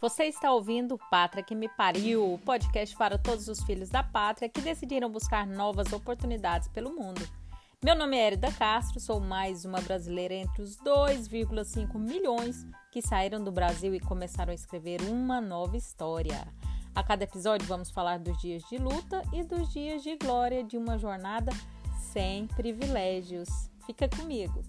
Você está ouvindo Pátria que me pariu, o podcast para todos os filhos da pátria que decidiram buscar novas oportunidades pelo mundo. Meu nome é Erida Castro, sou mais uma brasileira entre os 2,5 milhões que saíram do Brasil e começaram a escrever uma nova história. A cada episódio vamos falar dos dias de luta e dos dias de glória de uma jornada sem privilégios. Fica comigo!